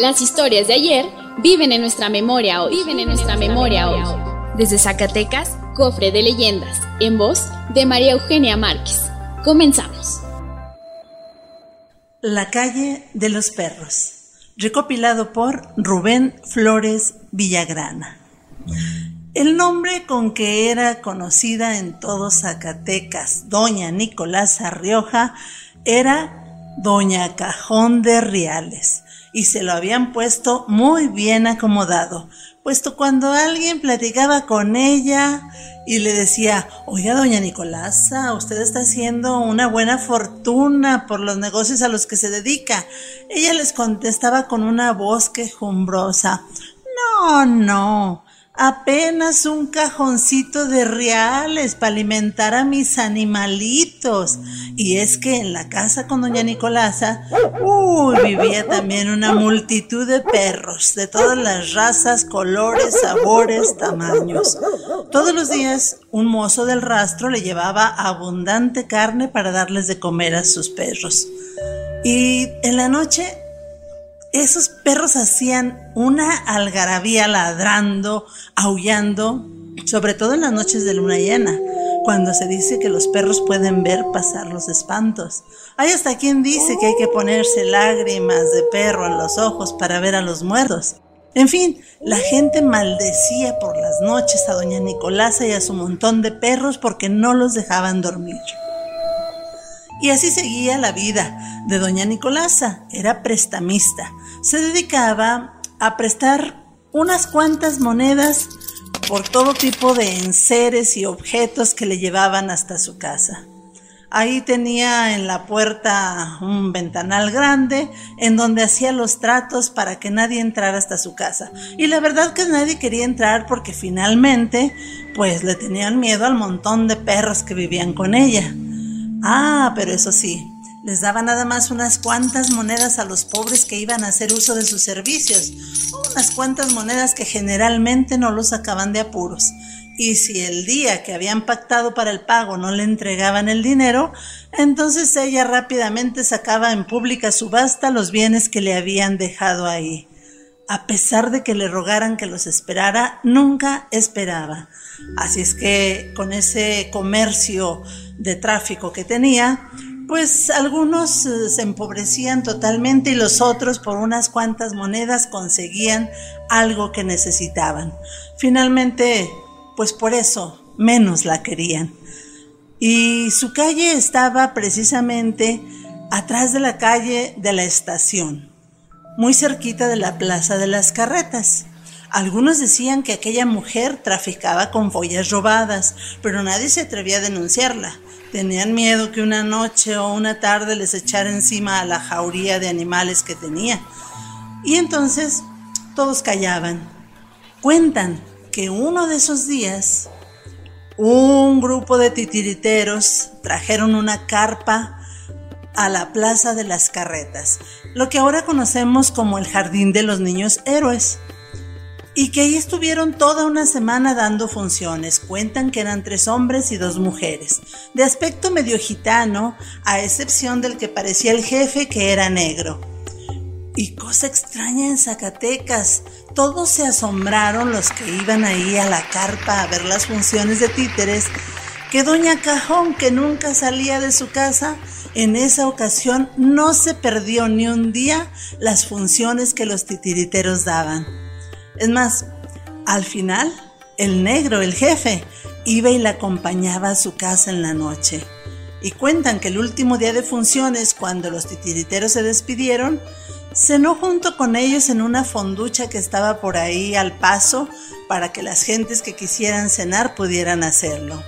Las historias de ayer viven en nuestra memoria hoy. Viven en nuestra memoria hoy. Desde Zacatecas, Cofre de Leyendas, en voz de María Eugenia Márquez. Comenzamos. La calle de los perros, recopilado por Rubén Flores Villagrana. El nombre con que era conocida en todo Zacatecas, doña Nicolasa Rioja, era Doña Cajón de Riales, y se lo habían puesto muy bien acomodado, puesto cuando alguien platicaba con ella y le decía, oiga, doña Nicolasa, usted está haciendo una buena fortuna por los negocios a los que se dedica. Ella les contestaba con una voz quejumbrosa, no, no, apenas un cajoncito de reales para alimentar a mis animalitos. Y es que en la casa con doña Nicolasa, vivía también una multitud de perros, de todas las razas, colores, sabores, tamaños. Todos los días un mozo del rastro le llevaba abundante carne para darles de comer a sus perros. Y en la noche esos perros hacían una algarabía ladrando, aullando, sobre todo en las noches de luna llena, cuando se dice que los perros pueden ver pasar los espantos. Hay hasta quien dice que hay que ponerse lágrimas de perro en los ojos para ver a los muertos. En fin, la gente maldecía por las noches a doña Nicolasa y a su montón de perros porque no los dejaban dormir. Y así seguía la vida de doña Nicolasa. Era prestamista. Se dedicaba a prestar unas cuantas monedas por todo tipo de enseres y objetos que le llevaban hasta su casa. Ahí tenía en la puerta un ventanal grande en donde hacía los tratos para que nadie entrara hasta su casa. Y la verdad que nadie quería entrar porque finalmente pues le tenían miedo al montón de perros que vivían con ella. Ah, pero eso sí, les daba nada más unas cuantas monedas a los pobres que iban a hacer uso de sus servicios, unas cuantas monedas que generalmente no los sacaban de apuros. Y si el día que habían pactado para el pago no le entregaban el dinero, entonces ella rápidamente sacaba en pública subasta los bienes que le habían dejado ahí. A pesar de que le rogaran que los esperara, nunca esperaba. Así es que con ese comercio de tráfico que tenía, pues algunos eh, se empobrecían totalmente y los otros por unas cuantas monedas conseguían algo que necesitaban. Finalmente, pues por eso menos la querían. Y su calle estaba precisamente atrás de la calle de la estación, muy cerquita de la Plaza de las Carretas. Algunos decían que aquella mujer traficaba con joyas robadas, pero nadie se atrevía a denunciarla. Tenían miedo que una noche o una tarde les echara encima a la jauría de animales que tenía. Y entonces todos callaban. Cuentan que uno de esos días un grupo de titiriteros trajeron una carpa a la Plaza de las Carretas, lo que ahora conocemos como el Jardín de los Niños Héroes y que ahí estuvieron toda una semana dando funciones. Cuentan que eran tres hombres y dos mujeres, de aspecto medio gitano, a excepción del que parecía el jefe que era negro. Y cosa extraña en Zacatecas, todos se asombraron los que iban ahí a la carpa a ver las funciones de títeres, que doña Cajón, que nunca salía de su casa, en esa ocasión no se perdió ni un día las funciones que los titiriteros daban. Es más, al final, el negro, el jefe, iba y la acompañaba a su casa en la noche. Y cuentan que el último día de funciones, cuando los titiriteros se despidieron, cenó junto con ellos en una fonducha que estaba por ahí al paso para que las gentes que quisieran cenar pudieran hacerlo.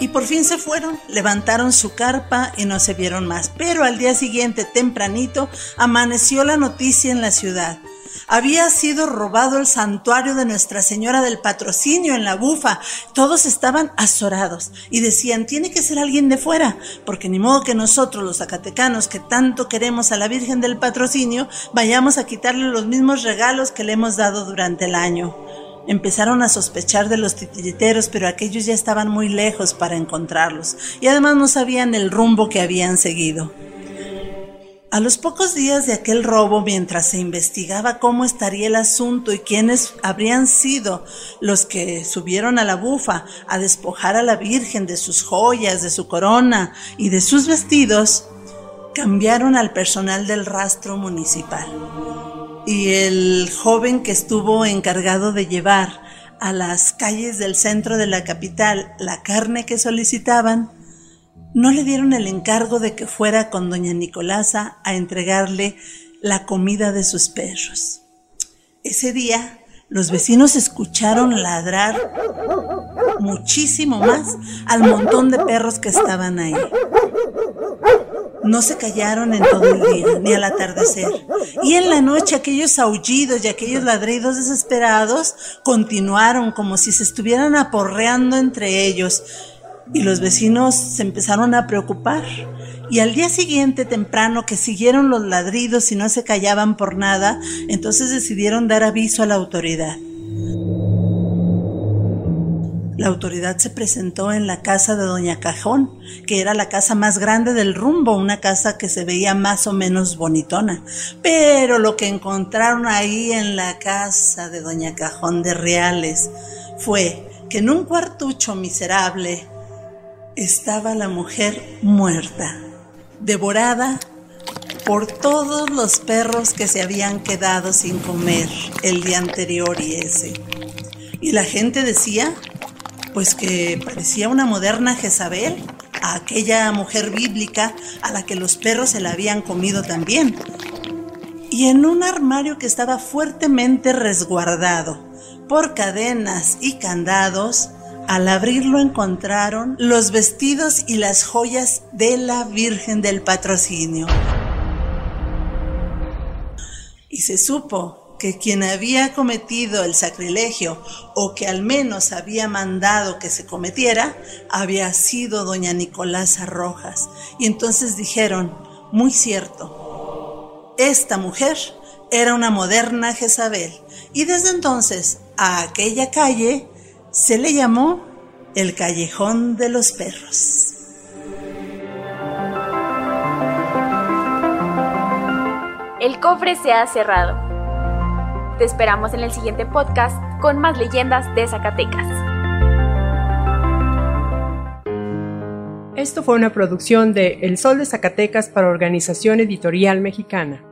Y por fin se fueron, levantaron su carpa y no se vieron más. Pero al día siguiente, tempranito, amaneció la noticia en la ciudad. Había sido robado el santuario de Nuestra Señora del Patrocinio en la bufa. Todos estaban azorados y decían, tiene que ser alguien de fuera, porque ni modo que nosotros, los zacatecanos, que tanto queremos a la Virgen del Patrocinio, vayamos a quitarle los mismos regalos que le hemos dado durante el año. Empezaron a sospechar de los titiriteros, pero aquellos ya estaban muy lejos para encontrarlos, y además no sabían el rumbo que habían seguido. A los pocos días de aquel robo, mientras se investigaba cómo estaría el asunto y quiénes habrían sido los que subieron a la bufa a despojar a la Virgen de sus joyas, de su corona y de sus vestidos, cambiaron al personal del rastro municipal. Y el joven que estuvo encargado de llevar a las calles del centro de la capital la carne que solicitaban, no le dieron el encargo de que fuera con doña Nicolasa a entregarle la comida de sus perros. Ese día los vecinos escucharon ladrar muchísimo más al montón de perros que estaban ahí. No se callaron en todo el día, ni al atardecer. Y en la noche aquellos aullidos y aquellos ladridos desesperados continuaron como si se estuvieran aporreando entre ellos, y los vecinos se empezaron a preocupar. Y al día siguiente, temprano, que siguieron los ladridos y no se callaban por nada, entonces decidieron dar aviso a la autoridad. La autoridad se presentó en la casa de Doña Cajón, que era la casa más grande del rumbo, una casa que se veía más o menos bonitona. Pero lo que encontraron ahí en la casa de Doña Cajón de Reales fue que en un cuartucho miserable estaba la mujer muerta, devorada por todos los perros que se habían quedado sin comer el día anterior y ese. Y la gente decía, pues que parecía una moderna Jezabel, aquella mujer bíblica a la que los perros se la habían comido también. Y en un armario que estaba fuertemente resguardado por cadenas y candados, al abrirlo encontraron los vestidos y las joyas de la Virgen del Patrocinio. Y se supo que quien había cometido el sacrilegio o que al menos había mandado que se cometiera había sido doña Nicolasa Rojas. Y entonces dijeron, muy cierto, esta mujer era una moderna Jezabel. Y desde entonces a aquella calle se le llamó el callejón de los perros. El cofre se ha cerrado. Te esperamos en el siguiente podcast con más leyendas de Zacatecas. Esto fue una producción de El Sol de Zacatecas para Organización Editorial Mexicana.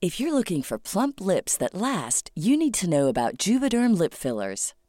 If you're looking for plump lips that last, you need to know about Juvederm lip fillers.